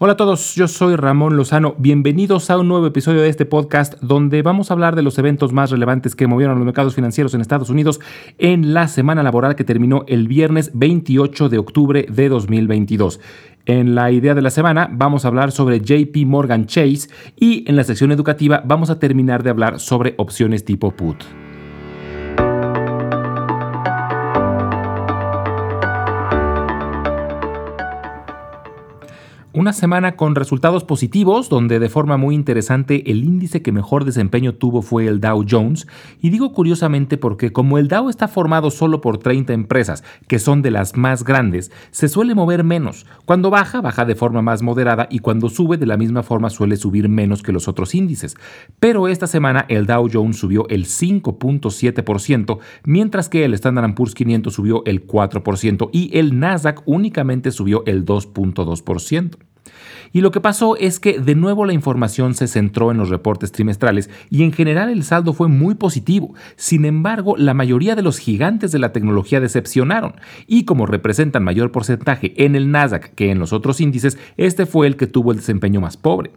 Hola a todos, yo soy Ramón Lozano. Bienvenidos a un nuevo episodio de este podcast donde vamos a hablar de los eventos más relevantes que movieron los mercados financieros en Estados Unidos en la semana laboral que terminó el viernes 28 de octubre de 2022. En la idea de la semana vamos a hablar sobre JP Morgan Chase y en la sección educativa vamos a terminar de hablar sobre opciones tipo put. Una semana con resultados positivos, donde de forma muy interesante el índice que mejor desempeño tuvo fue el Dow Jones. Y digo curiosamente porque como el Dow está formado solo por 30 empresas, que son de las más grandes, se suele mover menos. Cuando baja, baja de forma más moderada y cuando sube de la misma forma suele subir menos que los otros índices. Pero esta semana el Dow Jones subió el 5.7%, mientras que el Standard Poor's 500 subió el 4% y el Nasdaq únicamente subió el 2.2%. Y lo que pasó es que de nuevo la información se centró en los reportes trimestrales y en general el saldo fue muy positivo. Sin embargo, la mayoría de los gigantes de la tecnología decepcionaron y como representan mayor porcentaje en el Nasdaq que en los otros índices, este fue el que tuvo el desempeño más pobre.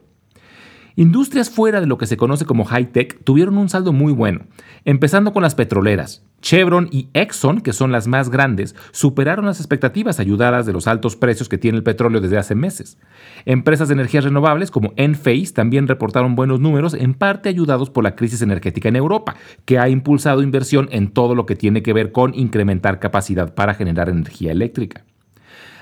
Industrias fuera de lo que se conoce como high-tech tuvieron un saldo muy bueno, empezando con las petroleras. Chevron y Exxon, que son las más grandes, superaron las expectativas ayudadas de los altos precios que tiene el petróleo desde hace meses. Empresas de energías renovables como Enphase también reportaron buenos números, en parte ayudados por la crisis energética en Europa, que ha impulsado inversión en todo lo que tiene que ver con incrementar capacidad para generar energía eléctrica.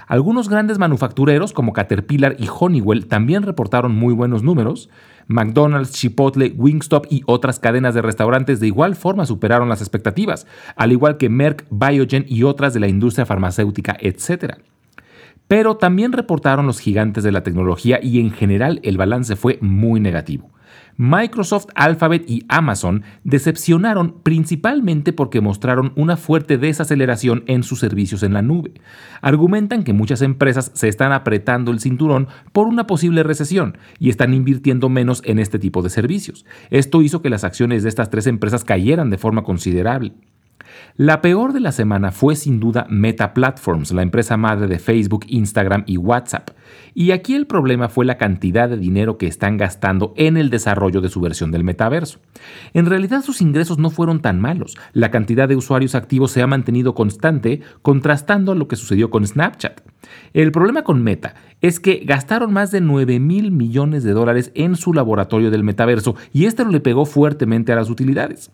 Algunos grandes manufactureros como Caterpillar y Honeywell también reportaron muy buenos números. McDonald's, Chipotle, Wingstop y otras cadenas de restaurantes de igual forma superaron las expectativas, al igual que Merck, Biogen y otras de la industria farmacéutica, etc. Pero también reportaron los gigantes de la tecnología y en general el balance fue muy negativo. Microsoft, Alphabet y Amazon decepcionaron principalmente porque mostraron una fuerte desaceleración en sus servicios en la nube. Argumentan que muchas empresas se están apretando el cinturón por una posible recesión y están invirtiendo menos en este tipo de servicios. Esto hizo que las acciones de estas tres empresas cayeran de forma considerable. La peor de la semana fue sin duda Meta Platforms, la empresa madre de Facebook, Instagram y WhatsApp. Y aquí el problema fue la cantidad de dinero que están gastando en el desarrollo de su versión del metaverso. En realidad sus ingresos no fueron tan malos. La cantidad de usuarios activos se ha mantenido constante, contrastando lo que sucedió con Snapchat. El problema con Meta es que gastaron más de 9 mil millones de dólares en su laboratorio del metaverso y esto le pegó fuertemente a las utilidades.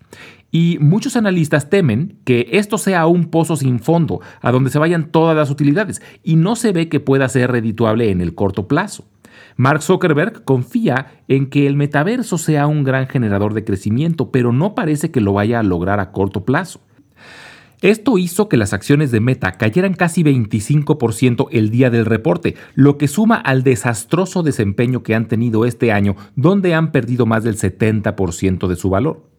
Y muchos analistas temen que esto sea un pozo sin fondo, a donde se vayan todas las utilidades, y no se ve que pueda ser redituable en el corto plazo. Mark Zuckerberg confía en que el metaverso sea un gran generador de crecimiento, pero no parece que lo vaya a lograr a corto plazo. Esto hizo que las acciones de Meta cayeran casi 25% el día del reporte, lo que suma al desastroso desempeño que han tenido este año, donde han perdido más del 70% de su valor.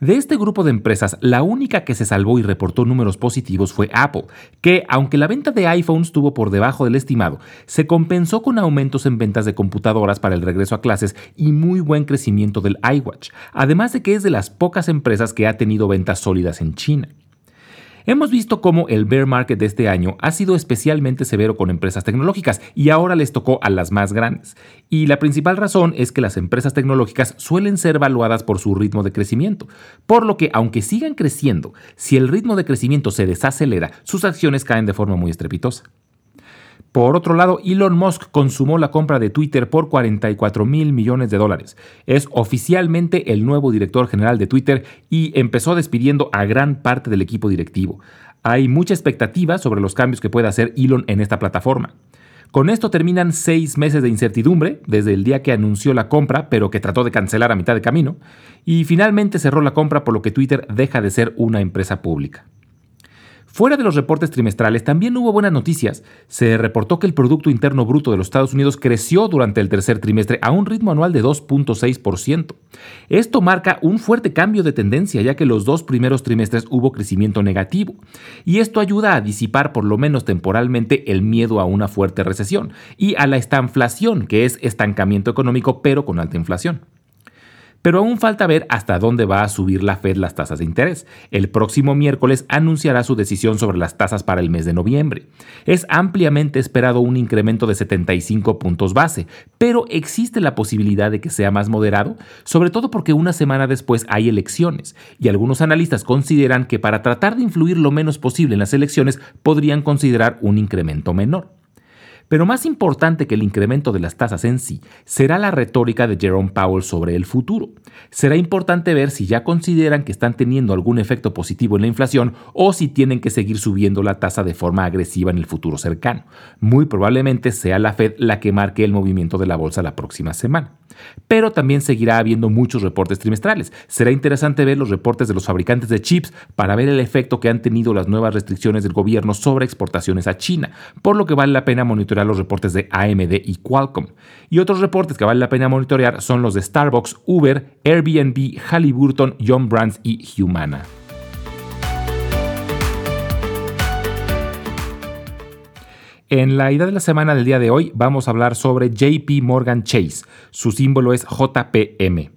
De este grupo de empresas, la única que se salvó y reportó números positivos fue Apple, que, aunque la venta de iPhones estuvo por debajo del estimado, se compensó con aumentos en ventas de computadoras para el regreso a clases y muy buen crecimiento del iWatch, además de que es de las pocas empresas que ha tenido ventas sólidas en China. Hemos visto cómo el bear market de este año ha sido especialmente severo con empresas tecnológicas y ahora les tocó a las más grandes. Y la principal razón es que las empresas tecnológicas suelen ser evaluadas por su ritmo de crecimiento, por lo que aunque sigan creciendo, si el ritmo de crecimiento se desacelera, sus acciones caen de forma muy estrepitosa. Por otro lado, Elon Musk consumó la compra de Twitter por 44 mil millones de dólares. Es oficialmente el nuevo director general de Twitter y empezó despidiendo a gran parte del equipo directivo. Hay mucha expectativa sobre los cambios que pueda hacer Elon en esta plataforma. Con esto terminan seis meses de incertidumbre, desde el día que anunció la compra, pero que trató de cancelar a mitad de camino, y finalmente cerró la compra por lo que Twitter deja de ser una empresa pública. Fuera de los reportes trimestrales, también hubo buenas noticias. Se reportó que el Producto Interno Bruto de los Estados Unidos creció durante el tercer trimestre a un ritmo anual de 2.6%. Esto marca un fuerte cambio de tendencia, ya que los dos primeros trimestres hubo crecimiento negativo. Y esto ayuda a disipar, por lo menos temporalmente, el miedo a una fuerte recesión y a la estanflación, que es estancamiento económico pero con alta inflación. Pero aún falta ver hasta dónde va a subir la Fed las tasas de interés. El próximo miércoles anunciará su decisión sobre las tasas para el mes de noviembre. Es ampliamente esperado un incremento de 75 puntos base, pero existe la posibilidad de que sea más moderado, sobre todo porque una semana después hay elecciones, y algunos analistas consideran que para tratar de influir lo menos posible en las elecciones podrían considerar un incremento menor. Pero más importante que el incremento de las tasas en sí será la retórica de Jerome Powell sobre el futuro. Será importante ver si ya consideran que están teniendo algún efecto positivo en la inflación o si tienen que seguir subiendo la tasa de forma agresiva en el futuro cercano. Muy probablemente sea la Fed la que marque el movimiento de la bolsa la próxima semana. Pero también seguirá habiendo muchos reportes trimestrales. Será interesante ver los reportes de los fabricantes de chips para ver el efecto que han tenido las nuevas restricciones del gobierno sobre exportaciones a China, por lo que vale la pena monitorear los reportes de AMD y Qualcomm. Y otros reportes que vale la pena monitorear son los de Starbucks, Uber, Airbnb, Halliburton, John Brands y Humana. En la idea de la semana del día de hoy vamos a hablar sobre JP Morgan Chase. Su símbolo es JPM.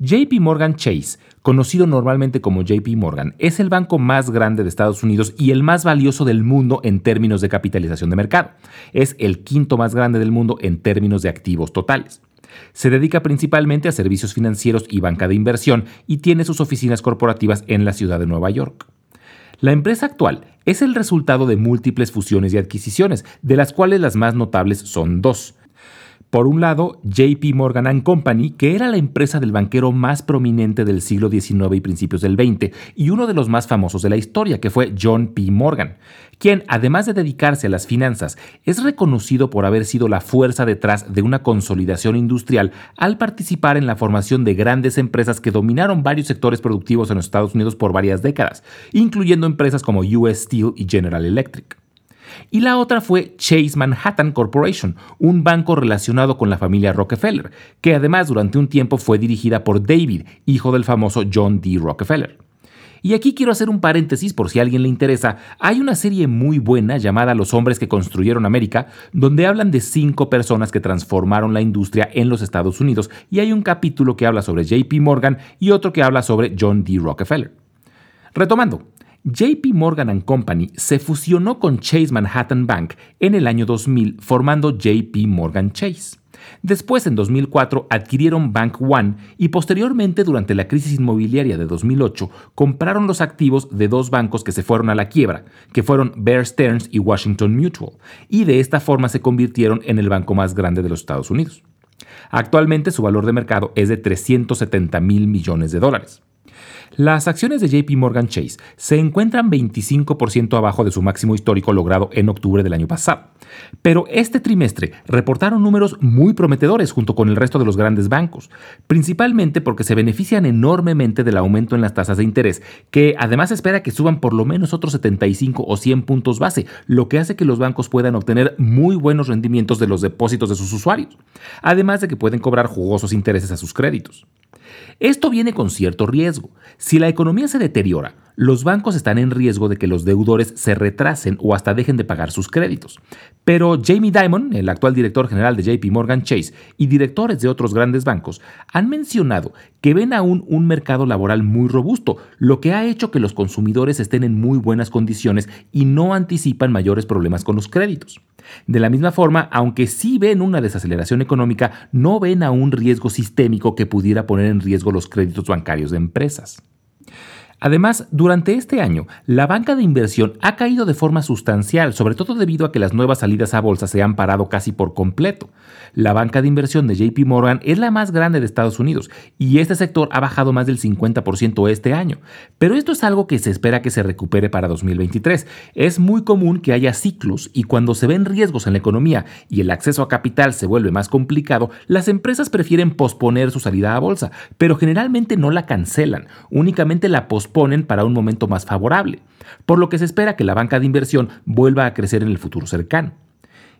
JP Morgan Chase conocido normalmente como JP Morgan, es el banco más grande de Estados Unidos y el más valioso del mundo en términos de capitalización de mercado. Es el quinto más grande del mundo en términos de activos totales. Se dedica principalmente a servicios financieros y banca de inversión y tiene sus oficinas corporativas en la ciudad de Nueva York. La empresa actual es el resultado de múltiples fusiones y adquisiciones, de las cuales las más notables son dos. Por un lado, JP Morgan Company, que era la empresa del banquero más prominente del siglo XIX y principios del XX, y uno de los más famosos de la historia, que fue John P. Morgan, quien, además de dedicarse a las finanzas, es reconocido por haber sido la fuerza detrás de una consolidación industrial al participar en la formación de grandes empresas que dominaron varios sectores productivos en los Estados Unidos por varias décadas, incluyendo empresas como US Steel y General Electric y la otra fue Chase Manhattan Corporation, un banco relacionado con la familia Rockefeller, que además durante un tiempo fue dirigida por David, hijo del famoso John D. Rockefeller. Y aquí quiero hacer un paréntesis por si a alguien le interesa. Hay una serie muy buena llamada Los hombres que construyeron América, donde hablan de cinco personas que transformaron la industria en los Estados Unidos, y hay un capítulo que habla sobre JP Morgan y otro que habla sobre John D. Rockefeller. Retomando, JP Morgan Company se fusionó con Chase Manhattan Bank en el año 2000 formando JP Morgan Chase. Después, en 2004, adquirieron Bank One y posteriormente, durante la crisis inmobiliaria de 2008, compraron los activos de dos bancos que se fueron a la quiebra, que fueron Bear Stearns y Washington Mutual, y de esta forma se convirtieron en el banco más grande de los Estados Unidos. Actualmente su valor de mercado es de 370 mil millones de dólares. Las acciones de JP Morgan Chase se encuentran 25% abajo de su máximo histórico logrado en octubre del año pasado. Pero este trimestre reportaron números muy prometedores junto con el resto de los grandes bancos, principalmente porque se benefician enormemente del aumento en las tasas de interés, que además espera que suban por lo menos otros 75 o 100 puntos base, lo que hace que los bancos puedan obtener muy buenos rendimientos de los depósitos de sus usuarios, además de que pueden cobrar jugosos intereses a sus créditos. Esto viene con cierto riesgo. Si la economía se deteriora, los bancos están en riesgo de que los deudores se retrasen o hasta dejen de pagar sus créditos. Pero Jamie Dimon, el actual director general de JP Morgan Chase y directores de otros grandes bancos, han mencionado que ven aún un mercado laboral muy robusto, lo que ha hecho que los consumidores estén en muy buenas condiciones y no anticipan mayores problemas con los créditos. De la misma forma, aunque sí ven una desaceleración económica, no ven a un riesgo sistémico que pudiera poner en riesgo los créditos bancarios de empresas. Además, durante este año, la banca de inversión ha caído de forma sustancial, sobre todo debido a que las nuevas salidas a bolsa se han parado casi por completo. La banca de inversión de JP Morgan es la más grande de Estados Unidos y este sector ha bajado más del 50% este año. Pero esto es algo que se espera que se recupere para 2023. Es muy común que haya ciclos y cuando se ven riesgos en la economía y el acceso a capital se vuelve más complicado, las empresas prefieren posponer su salida a bolsa, pero generalmente no la cancelan, únicamente la posponen ponen para un momento más favorable, por lo que se espera que la banca de inversión vuelva a crecer en el futuro cercano.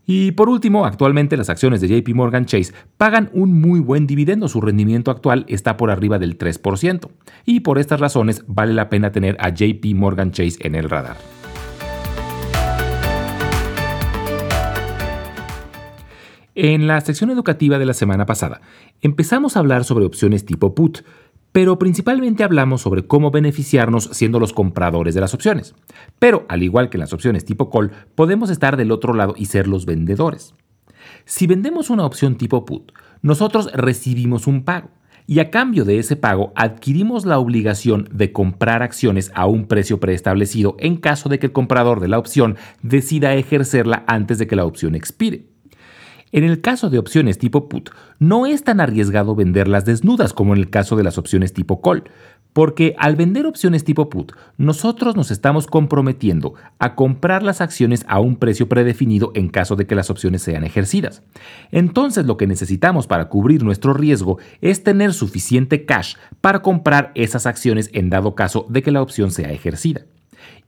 Y por último, actualmente las acciones de JP Morgan Chase pagan un muy buen dividendo, su rendimiento actual está por arriba del 3%, y por estas razones vale la pena tener a JP Morgan Chase en el radar. En la sección educativa de la semana pasada empezamos a hablar sobre opciones tipo put, pero principalmente hablamos sobre cómo beneficiarnos siendo los compradores de las opciones. Pero, al igual que en las opciones tipo call, podemos estar del otro lado y ser los vendedores. Si vendemos una opción tipo put, nosotros recibimos un pago y a cambio de ese pago adquirimos la obligación de comprar acciones a un precio preestablecido en caso de que el comprador de la opción decida ejercerla antes de que la opción expire. En el caso de opciones tipo put, no es tan arriesgado venderlas desnudas como en el caso de las opciones tipo call, porque al vender opciones tipo put, nosotros nos estamos comprometiendo a comprar las acciones a un precio predefinido en caso de que las opciones sean ejercidas. Entonces lo que necesitamos para cubrir nuestro riesgo es tener suficiente cash para comprar esas acciones en dado caso de que la opción sea ejercida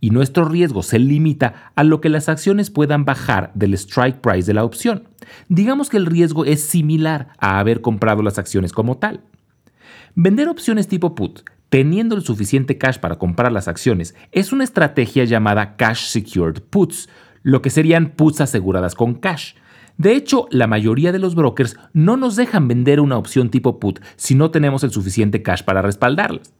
y nuestro riesgo se limita a lo que las acciones puedan bajar del strike price de la opción. Digamos que el riesgo es similar a haber comprado las acciones como tal. Vender opciones tipo put teniendo el suficiente cash para comprar las acciones es una estrategia llamada cash secured puts, lo que serían puts aseguradas con cash. De hecho, la mayoría de los brokers no nos dejan vender una opción tipo put si no tenemos el suficiente cash para respaldarlas.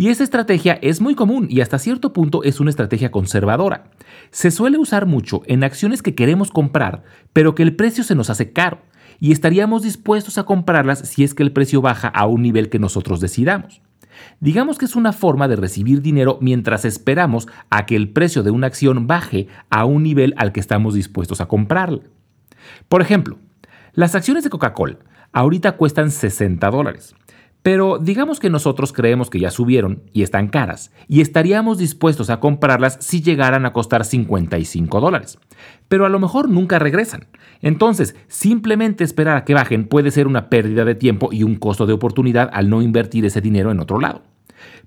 Y esa estrategia es muy común y hasta cierto punto es una estrategia conservadora. Se suele usar mucho en acciones que queremos comprar, pero que el precio se nos hace caro y estaríamos dispuestos a comprarlas si es que el precio baja a un nivel que nosotros decidamos. Digamos que es una forma de recibir dinero mientras esperamos a que el precio de una acción baje a un nivel al que estamos dispuestos a comprarla. Por ejemplo, las acciones de Coca-Cola ahorita cuestan 60 dólares. Pero digamos que nosotros creemos que ya subieron y están caras y estaríamos dispuestos a comprarlas si llegaran a costar 55 dólares. Pero a lo mejor nunca regresan. Entonces, simplemente esperar a que bajen puede ser una pérdida de tiempo y un costo de oportunidad al no invertir ese dinero en otro lado.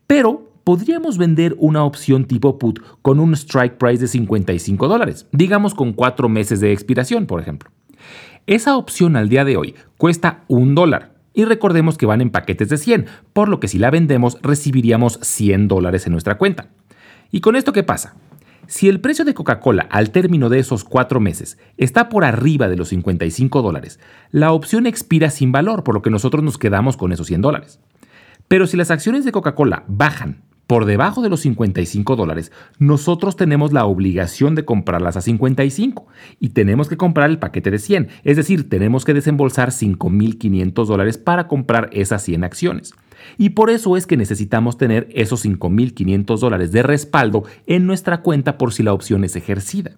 Pero podríamos vender una opción tipo put con un strike price de 55 dólares, digamos con cuatro meses de expiración, por ejemplo. Esa opción al día de hoy cuesta un dólar y recordemos que van en paquetes de 100, por lo que si la vendemos recibiríamos 100 dólares en nuestra cuenta. ¿Y con esto qué pasa? Si el precio de Coca-Cola al término de esos cuatro meses está por arriba de los 55 dólares, la opción expira sin valor, por lo que nosotros nos quedamos con esos 100 dólares. Pero si las acciones de Coca-Cola bajan por debajo de los 55 dólares, nosotros tenemos la obligación de comprarlas a 55 y tenemos que comprar el paquete de 100, es decir, tenemos que desembolsar 5.500 dólares para comprar esas 100 acciones. Y por eso es que necesitamos tener esos 5.500 dólares de respaldo en nuestra cuenta por si la opción es ejercida.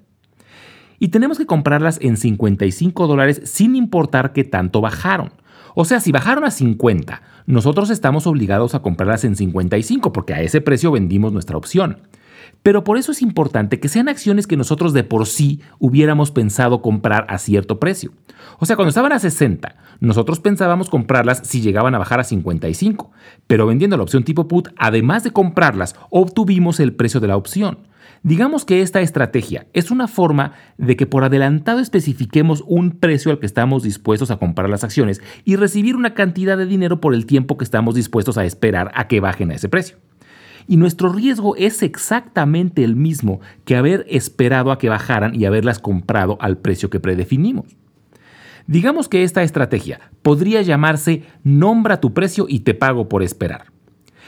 Y tenemos que comprarlas en 55 dólares sin importar qué tanto bajaron. O sea, si bajaron a 50, nosotros estamos obligados a comprarlas en 55 porque a ese precio vendimos nuestra opción. Pero por eso es importante que sean acciones que nosotros de por sí hubiéramos pensado comprar a cierto precio. O sea, cuando estaban a 60, nosotros pensábamos comprarlas si llegaban a bajar a 55, pero vendiendo la opción tipo put, además de comprarlas, obtuvimos el precio de la opción. Digamos que esta estrategia es una forma de que por adelantado especifiquemos un precio al que estamos dispuestos a comprar las acciones y recibir una cantidad de dinero por el tiempo que estamos dispuestos a esperar a que bajen a ese precio. Y nuestro riesgo es exactamente el mismo que haber esperado a que bajaran y haberlas comprado al precio que predefinimos. Digamos que esta estrategia podría llamarse nombra tu precio y te pago por esperar.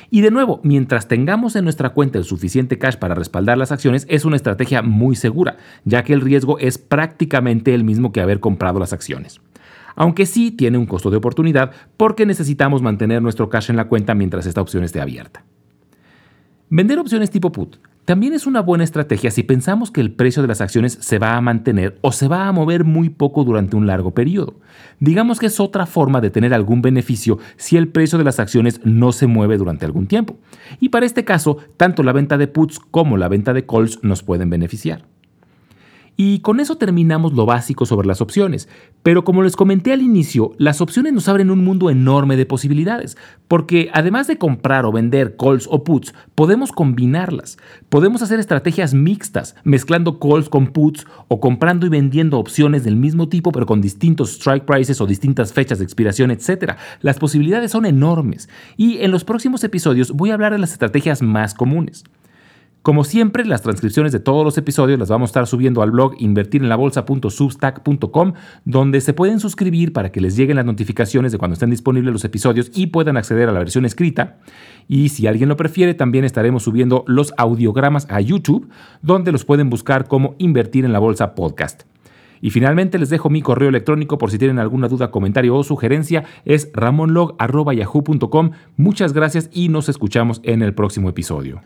Y de nuevo, mientras tengamos en nuestra cuenta el suficiente cash para respaldar las acciones, es una estrategia muy segura, ya que el riesgo es prácticamente el mismo que haber comprado las acciones. Aunque sí tiene un costo de oportunidad porque necesitamos mantener nuestro cash en la cuenta mientras esta opción esté abierta. Vender opciones tipo put también es una buena estrategia si pensamos que el precio de las acciones se va a mantener o se va a mover muy poco durante un largo periodo. Digamos que es otra forma de tener algún beneficio si el precio de las acciones no se mueve durante algún tiempo. Y para este caso, tanto la venta de puts como la venta de calls nos pueden beneficiar. Y con eso terminamos lo básico sobre las opciones. Pero como les comenté al inicio, las opciones nos abren un mundo enorme de posibilidades, porque además de comprar o vender calls o puts, podemos combinarlas. Podemos hacer estrategias mixtas, mezclando calls con puts o comprando y vendiendo opciones del mismo tipo pero con distintos strike prices o distintas fechas de expiración, etc. Las posibilidades son enormes y en los próximos episodios voy a hablar de las estrategias más comunes. Como siempre, las transcripciones de todos los episodios las vamos a estar subiendo al blog invertirenlabolsa.substack.com, donde se pueden suscribir para que les lleguen las notificaciones de cuando estén disponibles los episodios y puedan acceder a la versión escrita. Y si alguien lo prefiere, también estaremos subiendo los audiogramas a YouTube, donde los pueden buscar como Invertir en la Bolsa Podcast. Y finalmente les dejo mi correo electrónico por si tienen alguna duda, comentario o sugerencia. Es ramonlog.yahoo.com. Muchas gracias y nos escuchamos en el próximo episodio.